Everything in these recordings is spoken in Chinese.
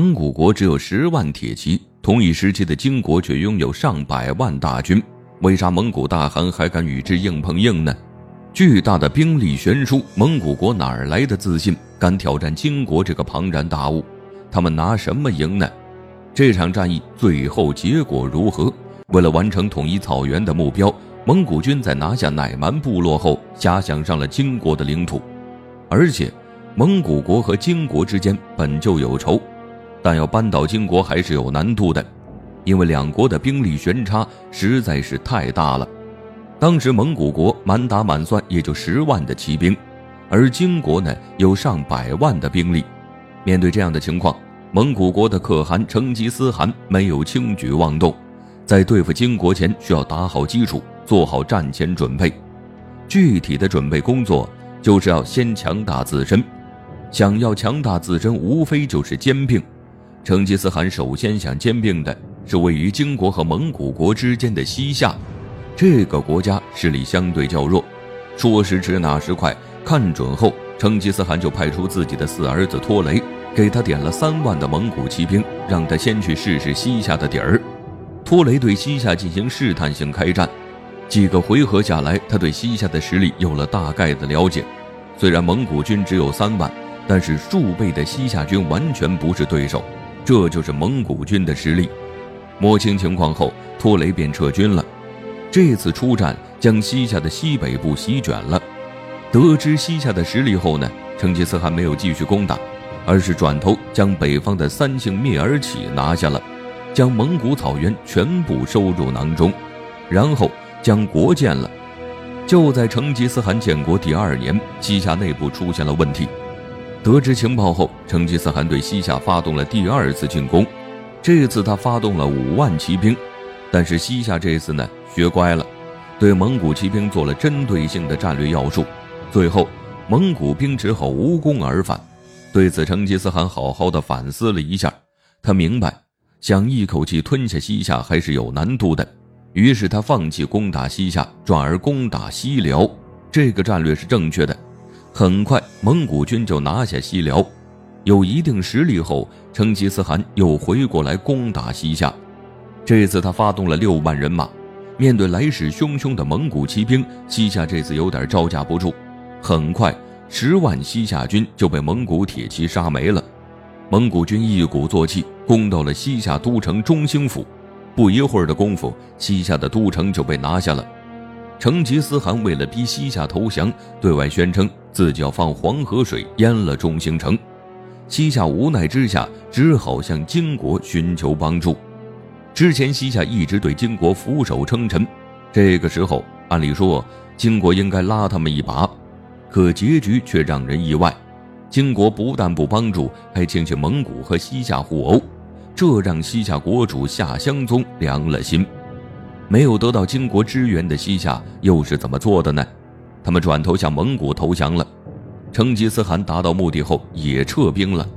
蒙古国只有十万铁骑，同一时期的金国却拥有上百万大军。为啥蒙古大汗还敢与之硬碰硬呢？巨大的兵力悬殊，蒙古国哪儿来的自信，敢挑战金国这个庞然大物？他们拿什么赢呢？这场战役最后结果如何？为了完成统一草原的目标，蒙古军在拿下乃蛮部落后，假想上了金国的领土，而且蒙古国和金国之间本就有仇，但要扳倒金国还是有难度的。因为两国的兵力悬差实在是太大了，当时蒙古国满打满算也就十万的骑兵，而金国呢有上百万的兵力。面对这样的情况，蒙古国的可汗成吉思汗没有轻举妄动，在对付金国前需要打好基础，做好战前准备。具体的准备工作就是要先强大自身，想要强大自身，无非就是兼并。成吉思汗首先想兼并的。是位于金国和蒙古国之间的西夏，这个国家实力相对较弱。说时迟，那时快，看准后，成吉思汗就派出自己的四儿子拖雷，给他点了三万的蒙古骑兵，让他先去试试西夏的底儿。拖雷对西夏进行试探性开战，几个回合下来，他对西夏的实力有了大概的了解。虽然蒙古军只有三万，但是数倍的西夏军完全不是对手。这就是蒙古军的实力。摸清情况后，托雷便撤军了。这次出战将西夏的西北部席卷了。得知西夏的实力后呢，成吉思汗没有继续攻打，而是转头将北方的三姓蔑尔乞拿下了，将蒙古草原全部收入囊中，然后将国建了。就在成吉思汗建国第二年，西夏内部出现了问题。得知情报后，成吉思汗对西夏发动了第二次进攻。这次他发动了五万骑兵，但是西夏这次呢学乖了，对蒙古骑兵做了针对性的战略要术，最后蒙古兵只好无功而返。对此，成吉思汗好好的反思了一下，他明白想一口气吞下西夏还是有难度的，于是他放弃攻打西夏，转而攻打西辽。这个战略是正确的。很快，蒙古军就拿下西辽。有一定实力后，成吉思汗又回过来攻打西夏。这次他发动了六万人马，面对来势汹汹的蒙古骑兵，西夏这次有点招架不住。很快，十万西夏军就被蒙古铁骑杀没了。蒙古军一鼓作气攻到了西夏都城中兴府，不一会儿的功夫，西夏的都城就被拿下了。成吉思汗为了逼西夏投降，对外宣称自己要放黄河水淹了中兴城。西夏无奈之下，只好向金国寻求帮助。之前西夏一直对金国俯首称臣，这个时候按理说金国应该拉他们一把，可结局却让人意外。金国不但不帮助，还请求蒙古和西夏互殴，这让西夏国主夏襄宗凉了心。没有得到金国支援的西夏又是怎么做的呢？他们转头向蒙古投降了。成吉思汗达到目的后也撤兵了，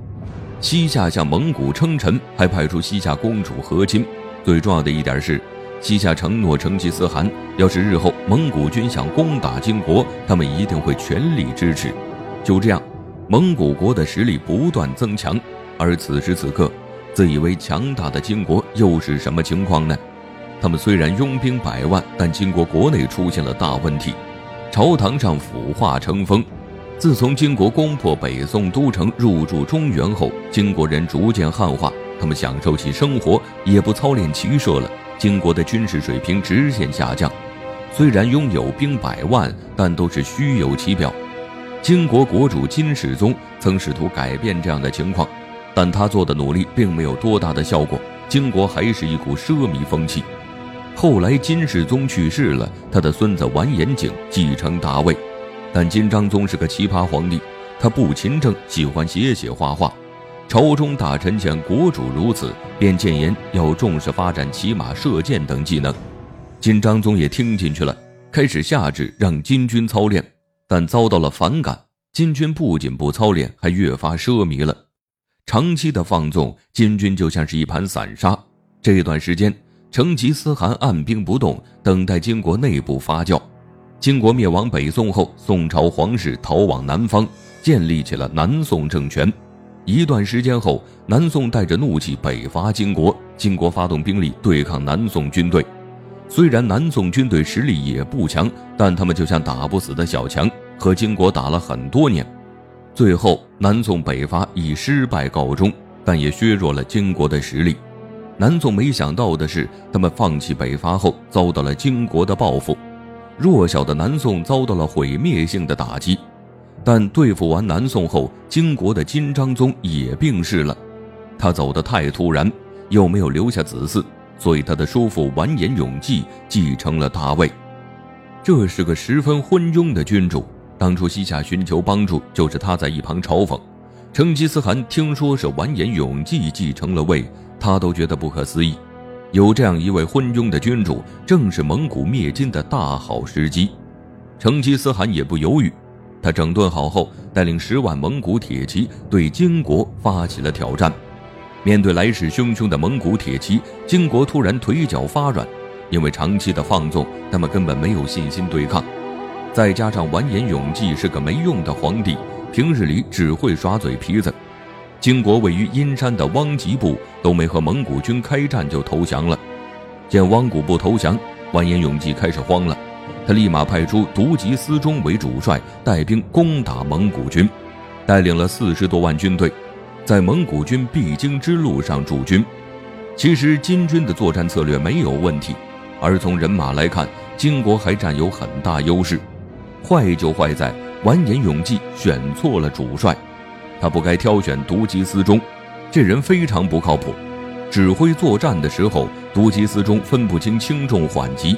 西夏向蒙古称臣，还派出西夏公主和亲。最重要的一点是，西夏承诺成吉思汗，要是日后蒙古军想攻打金国，他们一定会全力支持。就这样，蒙古国的实力不断增强。而此时此刻，自以为强大的金国又是什么情况呢？他们虽然拥兵百万，但金国国内出现了大问题，朝堂上腐化成风。自从金国攻破北宋都城，入驻中原后，金国人逐渐汉化，他们享受起生活，也不操练骑射了。金国的军事水平直线下降，虽然拥有兵百万，但都是虚有其表。金国国主金世宗曾试图改变这样的情况，但他做的努力并没有多大的效果，金国还是一股奢靡风气。后来金世宗去世了，他的孙子完颜景继承大位。但金章宗是个奇葩皇帝，他不勤政，喜欢写写画画。朝中大臣见国主如此，便谏言要重视发展骑马、射箭等技能。金章宗也听进去了，开始下旨让金军操练，但遭到了反感。金军不仅不操练，还越发奢靡了。长期的放纵，金军就像是一盘散沙。这段时间，成吉思汗按兵不动，等待金国内部发酵。金国灭亡北宋后，宋朝皇室逃往南方，建立起了南宋政权。一段时间后，南宋带着怒气北伐金国，金国发动兵力对抗南宋军队。虽然南宋军队实力也不强，但他们就像打不死的小强，和金国打了很多年。最后，南宋北伐以失败告终，但也削弱了金国的实力。南宋没想到的是，他们放弃北伐后，遭到了金国的报复。弱小的南宋遭到了毁灭性的打击。但对付完南宋后，金国的金章宗也病逝了。他走得太突然，又没有留下子嗣，所以他的叔父完颜永济继承了大位。这是个十分昏庸的君主。当初西夏寻求帮助，就是他在一旁嘲讽。成吉思汗听说是完颜永济继承了位，他都觉得不可思议。有这样一位昏庸的君主，正是蒙古灭金的大好时机。成吉思汗也不犹豫。他整顿好后，带领十万蒙古铁骑对金国发起了挑战。面对来势汹汹的蒙古铁骑，金国突然腿脚发软，因为长期的放纵，他们根本没有信心对抗。再加上完颜永济是个没用的皇帝，平日里只会耍嘴皮子。金国位于阴山的汪吉部都没和蒙古军开战就投降了。见汪古部投降，完颜永济开始慌了。他立马派出独吉思忠为主帅，带兵攻打蒙古军，带领了四十多万军队，在蒙古军必经之路上驻军。其实金军的作战策略没有问题，而从人马来看，金国还占有很大优势。坏就坏在完颜永济选错了主帅，他不该挑选独吉思忠，这人非常不靠谱。指挥作战的时候，独吉思忠分不清轻重缓急。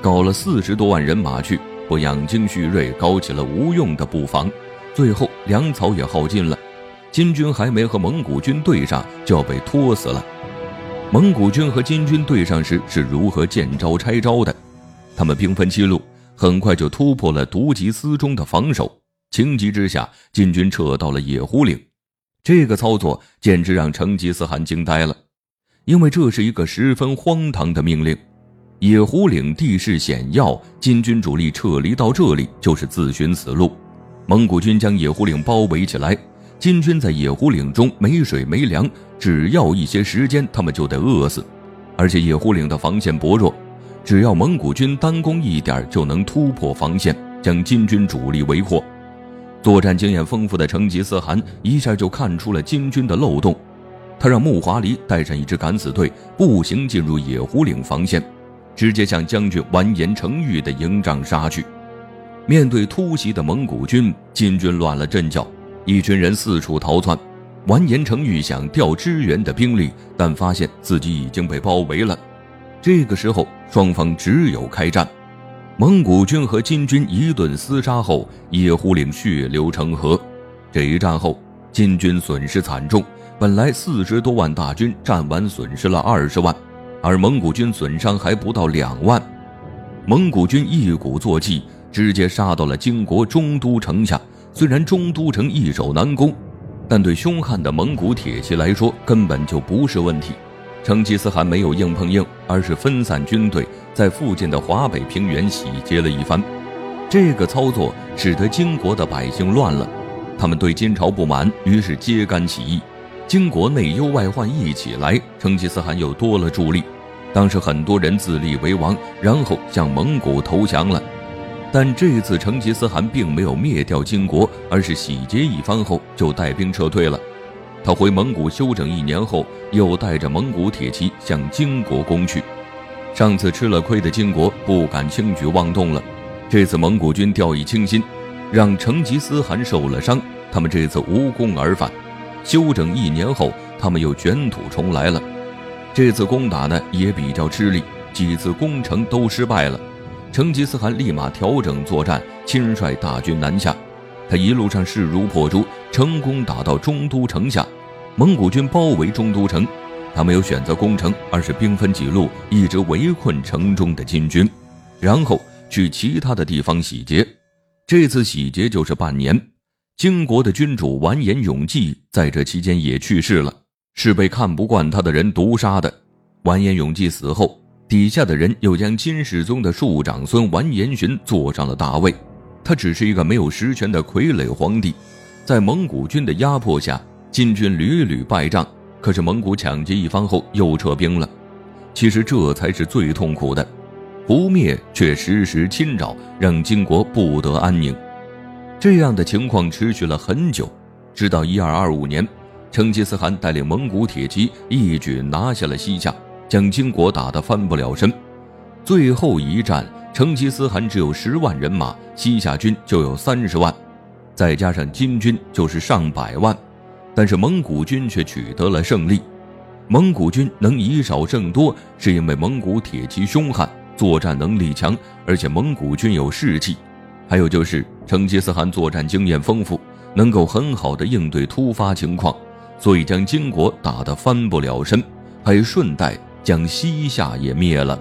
搞了四十多万人马去，不养精蓄锐，搞起了无用的布防，最后粮草也耗尽了。金军还没和蒙古军对上，就要被拖死了。蒙古军和金军对上时是如何见招拆招的？他们兵分七路，很快就突破了独吉思忠的防守。情急之下，金军撤到了野狐岭。这个操作简直让成吉思汗惊呆了，因为这是一个十分荒唐的命令。野狐岭地势险要，金军主力撤离到这里就是自寻死路。蒙古军将野狐岭包围起来，金军在野狐岭中没水没粮，只要一些时间，他们就得饿死。而且野狐岭的防线薄弱，只要蒙古军单攻一点，就能突破防线，将金军主力围获。作战经验丰富的成吉思汗一下就看出了金军的漏洞，他让木华黎带上一支敢死队步行进入野狐岭防线。直接向将军完颜成玉的营帐杀去。面对突袭的蒙古军，金军乱了阵脚，一群人四处逃窜。完颜成玉想调支援的兵力，但发现自己已经被包围了。这个时候，双方只有开战。蒙古军和金军一顿厮杀后，野狐岭血流成河。这一战后，金军损失惨重，本来四十多万大军，战完损失了二十万。而蒙古军损伤还不到两万，蒙古军一鼓作气，直接杀到了金国中都城下。虽然中都城易守难攻，但对凶悍的蒙古铁骑来说根本就不是问题。成吉思汗没有硬碰硬，而是分散军队，在附近的华北平原洗劫了一番。这个操作使得金国的百姓乱了，他们对金朝不满，于是揭竿起义。金国内忧外患一起来，成吉思汗又多了助力。当时很多人自立为王，然后向蒙古投降了。但这次成吉思汗并没有灭掉金国，而是洗劫一番后就带兵撤退了。他回蒙古休整一年后，又带着蒙古铁骑向金国攻去。上次吃了亏的金国不敢轻举妄动了。这次蒙古军掉以轻心，让成吉思汗受了伤。他们这次无功而返。休整一年后，他们又卷土重来了。这次攻打呢也比较吃力，几次攻城都失败了。成吉思汗立马调整作战，亲率大军南下。他一路上势如破竹，成功打到中都城下。蒙古军包围中都城，他没有选择攻城，而是兵分几路，一直围困城中的金军，然后去其他的地方洗劫。这次洗劫就是半年。金国的君主完颜永济在这期间也去世了。是被看不惯他的人毒杀的。完颜永济死后，底下的人又将金世宗的庶长孙完颜寻坐上了大位。他只是一个没有实权的傀儡皇帝。在蒙古军的压迫下，金军屡屡败仗，可是蒙古抢劫一方后又撤兵了。其实这才是最痛苦的，不灭却时时侵扰，让金国不得安宁。这样的情况持续了很久，直到一二二五年，成吉思汗带领蒙古铁骑一举拿下了西夏，将金国打得翻不了身。最后一战，成吉思汗只有十万人马，西夏军就有三十万，再加上金军就是上百万，但是蒙古军却取得了胜利。蒙古军能以少胜多，是因为蒙古铁骑凶悍，作战能力强，而且蒙古军有士气。还有就是成吉思汗作战经验丰富，能够很好的应对突发情况，所以将金国打得翻不了身，还顺带将西夏也灭了。